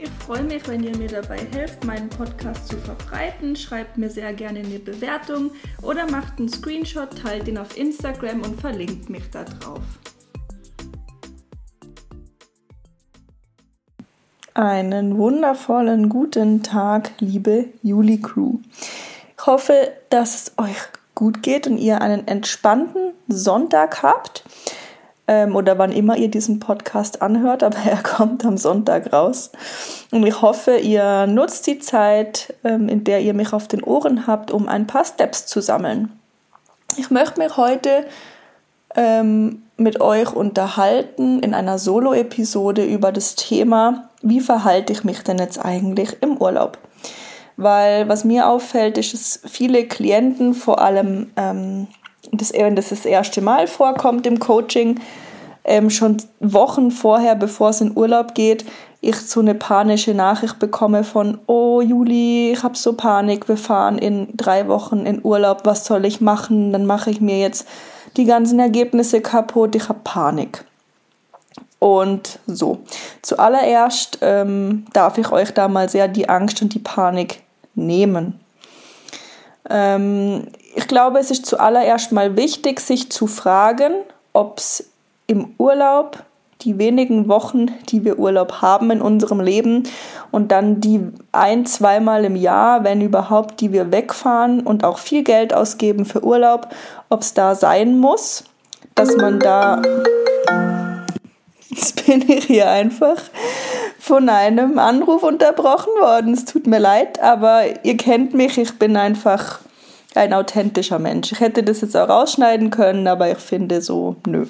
Ich freue mich, wenn ihr mir dabei helft, meinen Podcast zu verbreiten. Schreibt mir sehr gerne eine Bewertung oder macht einen Screenshot, teilt ihn auf Instagram und verlinkt mich da drauf. Einen wundervollen guten Tag, liebe Juli Crew. Ich hoffe, dass es euch gut geht und ihr einen entspannten Sonntag habt ähm, oder wann immer ihr diesen Podcast anhört, aber er kommt am Sonntag raus. Und ich hoffe, ihr nutzt die Zeit, ähm, in der ihr mich auf den Ohren habt, um ein paar Steps zu sammeln. Ich möchte mich heute ähm, mit euch unterhalten in einer Solo-Episode über das Thema, wie verhalte ich mich denn jetzt eigentlich im Urlaub? Weil was mir auffällt, ist, dass viele Klienten vor allem ähm, das, wenn das das erste Mal vorkommt im Coaching, ähm, schon Wochen vorher, bevor es in Urlaub geht, ich so eine panische Nachricht bekomme von, oh Juli, ich habe so Panik, wir fahren in drei Wochen in Urlaub, was soll ich machen? Dann mache ich mir jetzt die ganzen Ergebnisse kaputt, ich habe Panik. Und so, zuallererst ähm, darf ich euch da mal sehr die Angst und die Panik nehmen. Ähm, ich glaube, es ist zuallererst mal wichtig, sich zu fragen, ob es im Urlaub die wenigen Wochen, die wir Urlaub haben in unserem Leben und dann die ein, zweimal im Jahr, wenn überhaupt, die wir wegfahren und auch viel Geld ausgeben für Urlaub, ob es da sein muss, dass man da. Jetzt bin ich hier einfach von einem Anruf unterbrochen worden. Es tut mir leid, aber ihr kennt mich, ich bin einfach ein authentischer Mensch. Ich hätte das jetzt auch rausschneiden können, aber ich finde so, nö.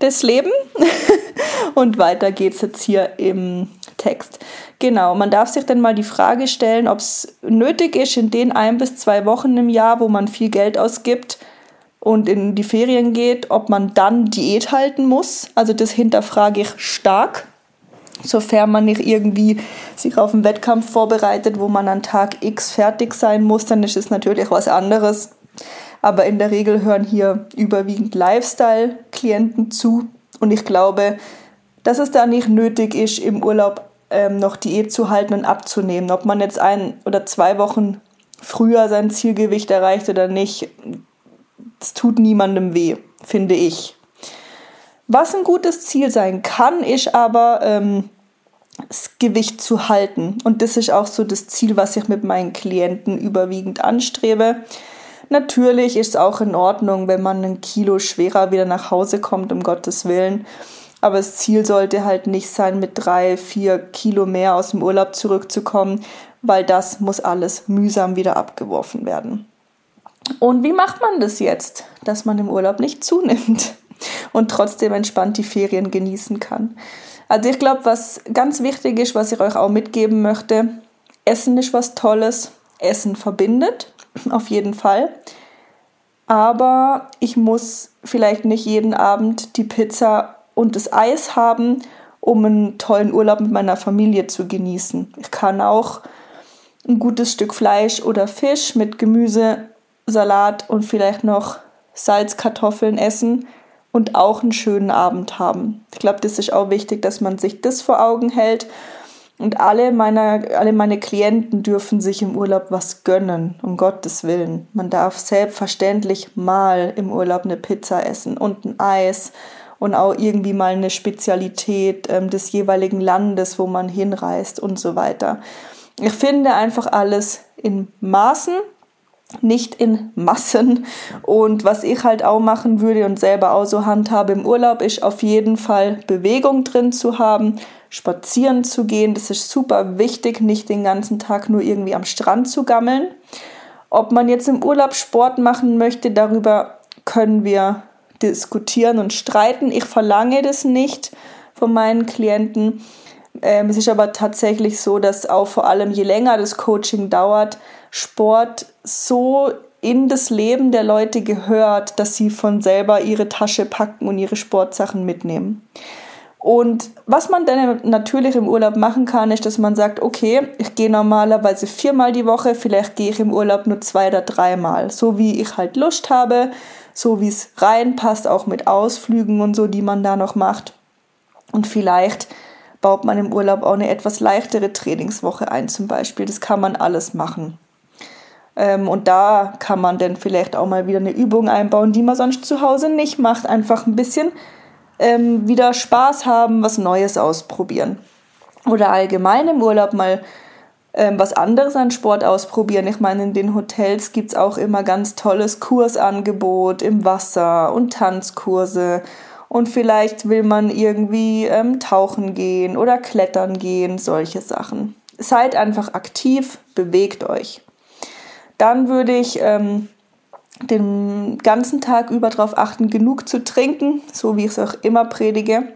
Das Leben. Und weiter geht's jetzt hier im Text. Genau, man darf sich dann mal die Frage stellen, ob es nötig ist, in den ein bis zwei Wochen im Jahr, wo man viel Geld ausgibt und in die Ferien geht, ob man dann Diät halten muss. Also das hinterfrage ich stark sofern man nicht irgendwie sich auf einen Wettkampf vorbereitet, wo man an Tag X fertig sein muss, dann ist es natürlich was anderes. Aber in der Regel hören hier überwiegend Lifestyle-Klienten zu. Und ich glaube, dass es da nicht nötig ist, im Urlaub ähm, noch Diät zu halten und abzunehmen. Ob man jetzt ein oder zwei Wochen früher sein Zielgewicht erreicht oder nicht, es tut niemandem weh, finde ich. Was ein gutes Ziel sein kann, ist aber ähm, das Gewicht zu halten. Und das ist auch so das Ziel, was ich mit meinen Klienten überwiegend anstrebe. Natürlich ist es auch in Ordnung, wenn man ein Kilo schwerer wieder nach Hause kommt, um Gottes Willen. Aber das Ziel sollte halt nicht sein, mit drei, vier Kilo mehr aus dem Urlaub zurückzukommen, weil das muss alles mühsam wieder abgeworfen werden. Und wie macht man das jetzt, dass man im Urlaub nicht zunimmt? Und trotzdem entspannt die Ferien genießen kann. Also ich glaube, was ganz wichtig ist, was ich euch auch mitgeben möchte, Essen ist was Tolles, Essen verbindet, auf jeden Fall. Aber ich muss vielleicht nicht jeden Abend die Pizza und das Eis haben, um einen tollen Urlaub mit meiner Familie zu genießen. Ich kann auch ein gutes Stück Fleisch oder Fisch mit Gemüse, Salat und vielleicht noch Salzkartoffeln essen und auch einen schönen Abend haben. Ich glaube, das ist auch wichtig, dass man sich das vor Augen hält. Und alle, meiner, alle meine Klienten dürfen sich im Urlaub was gönnen, um Gottes Willen. Man darf selbstverständlich mal im Urlaub eine Pizza essen und ein Eis und auch irgendwie mal eine Spezialität ähm, des jeweiligen Landes, wo man hinreist und so weiter. Ich finde einfach alles in Maßen nicht in Massen. Und was ich halt auch machen würde und selber auch so handhabe im Urlaub, ist auf jeden Fall Bewegung drin zu haben, spazieren zu gehen. Das ist super wichtig, nicht den ganzen Tag nur irgendwie am Strand zu gammeln. Ob man jetzt im Urlaub Sport machen möchte, darüber können wir diskutieren und streiten. Ich verlange das nicht von meinen Klienten. Ähm, es ist aber tatsächlich so, dass auch vor allem je länger das Coaching dauert, Sport so in das Leben der Leute gehört, dass sie von selber ihre Tasche packen und ihre Sportsachen mitnehmen. Und was man dann natürlich im Urlaub machen kann, ist, dass man sagt, okay, ich gehe normalerweise viermal die Woche, vielleicht gehe ich im Urlaub nur zwei oder dreimal, so wie ich halt Lust habe, so wie es reinpasst, auch mit Ausflügen und so, die man da noch macht. Und vielleicht baut man im Urlaub auch eine etwas leichtere Trainingswoche ein, zum Beispiel. Das kann man alles machen. Ähm, und da kann man dann vielleicht auch mal wieder eine Übung einbauen, die man sonst zu Hause nicht macht. Einfach ein bisschen ähm, wieder Spaß haben, was Neues ausprobieren. Oder allgemein im Urlaub mal ähm, was anderes an Sport ausprobieren. Ich meine, in den Hotels gibt es auch immer ganz tolles Kursangebot im Wasser und Tanzkurse. Und vielleicht will man irgendwie ähm, tauchen gehen oder klettern gehen, solche Sachen. Seid einfach aktiv, bewegt euch. Dann würde ich ähm, den ganzen Tag über darauf achten, genug zu trinken, so wie ich es auch immer predige.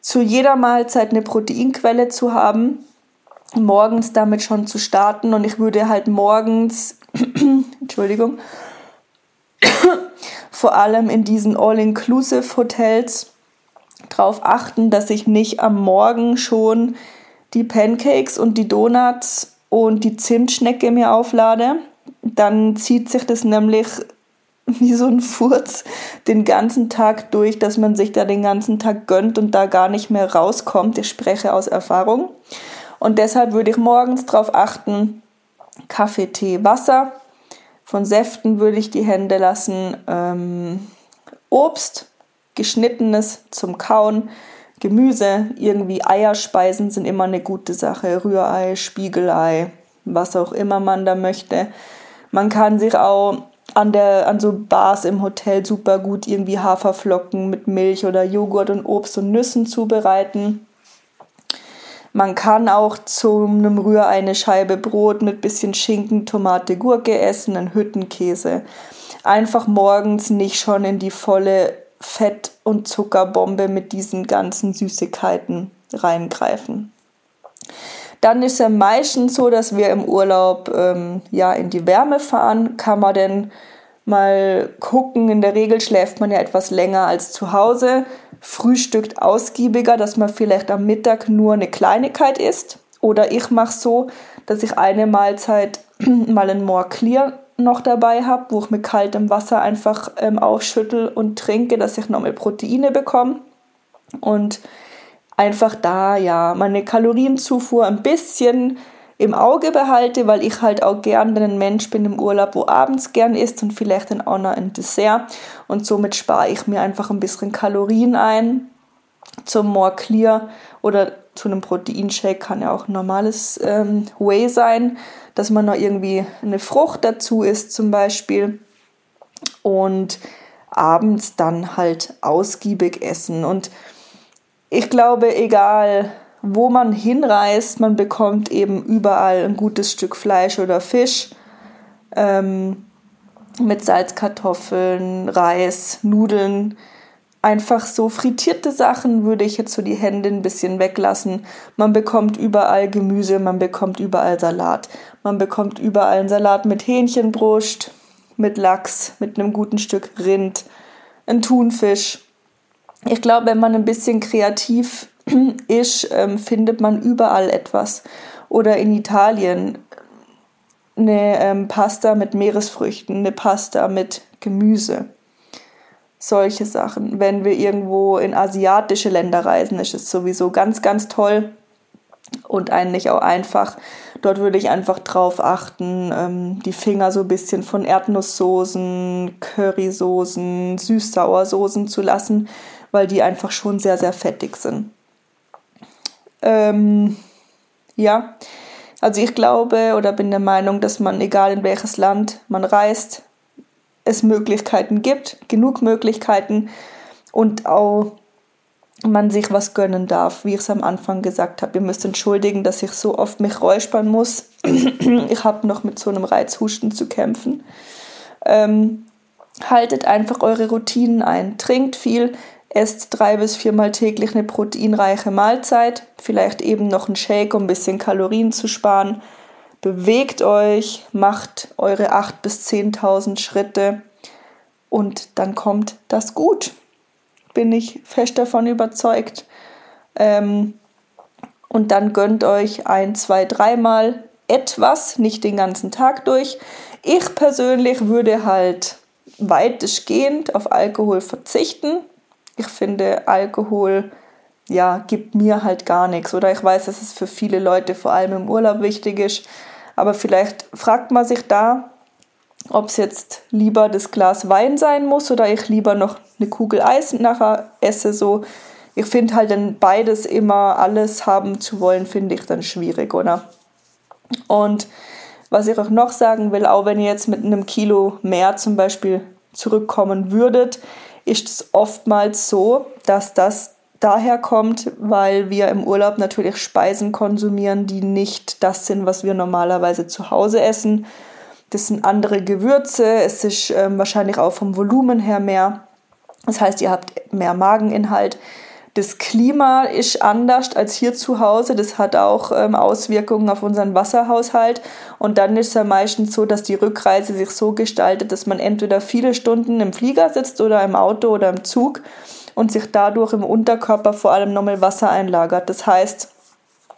Zu jeder Mahlzeit eine Proteinquelle zu haben, morgens damit schon zu starten und ich würde halt morgens, Entschuldigung, vor allem in diesen All-Inclusive Hotels darauf achten, dass ich nicht am Morgen schon die Pancakes und die Donuts und die Zimtschnecke mir auflade, dann zieht sich das nämlich wie so ein Furz den ganzen Tag durch, dass man sich da den ganzen Tag gönnt und da gar nicht mehr rauskommt. Ich spreche aus Erfahrung. Und deshalb würde ich morgens darauf achten, Kaffee, Tee, Wasser. Von Säften würde ich die Hände lassen. Ähm, Obst, geschnittenes zum Kauen. Gemüse, irgendwie Eierspeisen sind immer eine gute Sache. Rührei, Spiegelei, was auch immer man da möchte. Man kann sich auch an, der, an so Bars im Hotel super gut irgendwie Haferflocken mit Milch oder Joghurt und Obst und Nüssen zubereiten. Man kann auch zu einem Rührei eine Scheibe Brot mit bisschen Schinken, Tomate, Gurke essen, einen Hüttenkäse. Einfach morgens nicht schon in die volle Fett- und Zuckerbombe mit diesen ganzen Süßigkeiten reingreifen. Dann ist es meistens so, dass wir im Urlaub ähm, ja in die Wärme fahren. Kann man denn mal gucken. In der Regel schläft man ja etwas länger als zu Hause, frühstückt ausgiebiger, dass man vielleicht am Mittag nur eine Kleinigkeit isst. Oder ich mache so, dass ich eine Mahlzeit mal ein More Clear noch dabei habe, wo ich mit kaltem Wasser einfach ähm, aufschüttel und trinke, dass ich nochmal Proteine bekomme. Und einfach da ja meine Kalorienzufuhr ein bisschen im Auge behalte, weil ich halt auch gern ein Mensch bin im Urlaub, wo abends gern isst und vielleicht dann auch noch ein Dessert. Und somit spare ich mir einfach ein bisschen Kalorien ein. Zum More Clear oder zu einem Proteinshake kann ja auch ein normales ähm, Whey sein, dass man noch irgendwie eine Frucht dazu isst zum Beispiel. Und abends dann halt ausgiebig essen. Und ich glaube, egal wo man hinreist, man bekommt eben überall ein gutes Stück Fleisch oder Fisch ähm, mit Salzkartoffeln, Reis, Nudeln. Einfach so frittierte Sachen würde ich jetzt so die Hände ein bisschen weglassen. Man bekommt überall Gemüse, man bekommt überall Salat. Man bekommt überall einen Salat mit Hähnchenbrust, mit Lachs, mit einem guten Stück Rind, ein Thunfisch. Ich glaube, wenn man ein bisschen kreativ ist, ähm, findet man überall etwas. Oder in Italien eine ähm, Pasta mit Meeresfrüchten, eine Pasta mit Gemüse. Solche Sachen. Wenn wir irgendwo in asiatische Länder reisen, ist es sowieso ganz, ganz toll und eigentlich auch einfach. Dort würde ich einfach drauf achten, ähm, die Finger so ein bisschen von Erdnusssoßen, Currysoßen, Süß-Sauersoßen zu lassen, weil die einfach schon sehr, sehr fettig sind. Ähm, ja, also ich glaube oder bin der Meinung, dass man, egal in welches Land man reist, es Möglichkeiten gibt, genug Möglichkeiten und auch man sich was gönnen darf, wie ich es am Anfang gesagt habe. Ihr müsst entschuldigen, dass ich so oft mich räuspern muss. ich habe noch mit so einem Reizhusten zu kämpfen. Ähm, haltet einfach eure Routinen ein. Trinkt viel, esst drei bis viermal täglich eine proteinreiche Mahlzeit, vielleicht eben noch einen Shake, um ein bisschen Kalorien zu sparen. Bewegt euch, macht eure 8.000 bis 10.000 Schritte und dann kommt das gut bin ich fest davon überzeugt. Ähm, und dann gönnt euch ein, zwei, dreimal etwas, nicht den ganzen Tag durch. Ich persönlich würde halt weitestgehend auf Alkohol verzichten. Ich finde, Alkohol ja, gibt mir halt gar nichts. Oder ich weiß, dass es für viele Leute vor allem im Urlaub wichtig ist. Aber vielleicht fragt man sich da, ob es jetzt lieber das Glas Wein sein muss oder ich lieber noch eine Kugel Eis nachher esse. So, ich finde halt dann beides immer alles haben zu wollen, finde ich dann schwierig, oder? Und was ich auch noch sagen will, auch wenn ihr jetzt mit einem Kilo mehr zum Beispiel zurückkommen würdet, ist es oftmals so, dass das daher kommt, weil wir im Urlaub natürlich Speisen konsumieren, die nicht das sind, was wir normalerweise zu Hause essen das sind andere Gewürze, es ist ähm, wahrscheinlich auch vom Volumen her mehr. Das heißt, ihr habt mehr Mageninhalt. Das Klima ist anders als hier zu Hause. Das hat auch ähm, Auswirkungen auf unseren Wasserhaushalt. Und dann ist es ja meistens so, dass die Rückreise sich so gestaltet, dass man entweder viele Stunden im Flieger sitzt oder im Auto oder im Zug und sich dadurch im Unterkörper vor allem nochmal Wasser einlagert. Das heißt,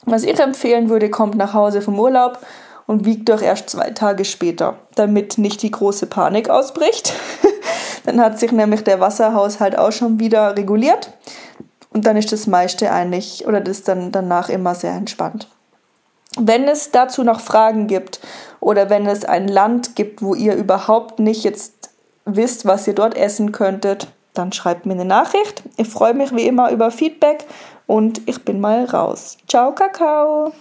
was ich empfehlen würde, kommt nach Hause vom Urlaub und wiegt doch erst zwei Tage später, damit nicht die große Panik ausbricht. dann hat sich nämlich der Wasserhaushalt auch schon wieder reguliert und dann ist das meiste eigentlich oder das dann danach immer sehr entspannt. Wenn es dazu noch Fragen gibt oder wenn es ein Land gibt, wo ihr überhaupt nicht jetzt wisst, was ihr dort essen könntet, dann schreibt mir eine Nachricht. Ich freue mich wie immer über Feedback und ich bin mal raus. Ciao, Kakao!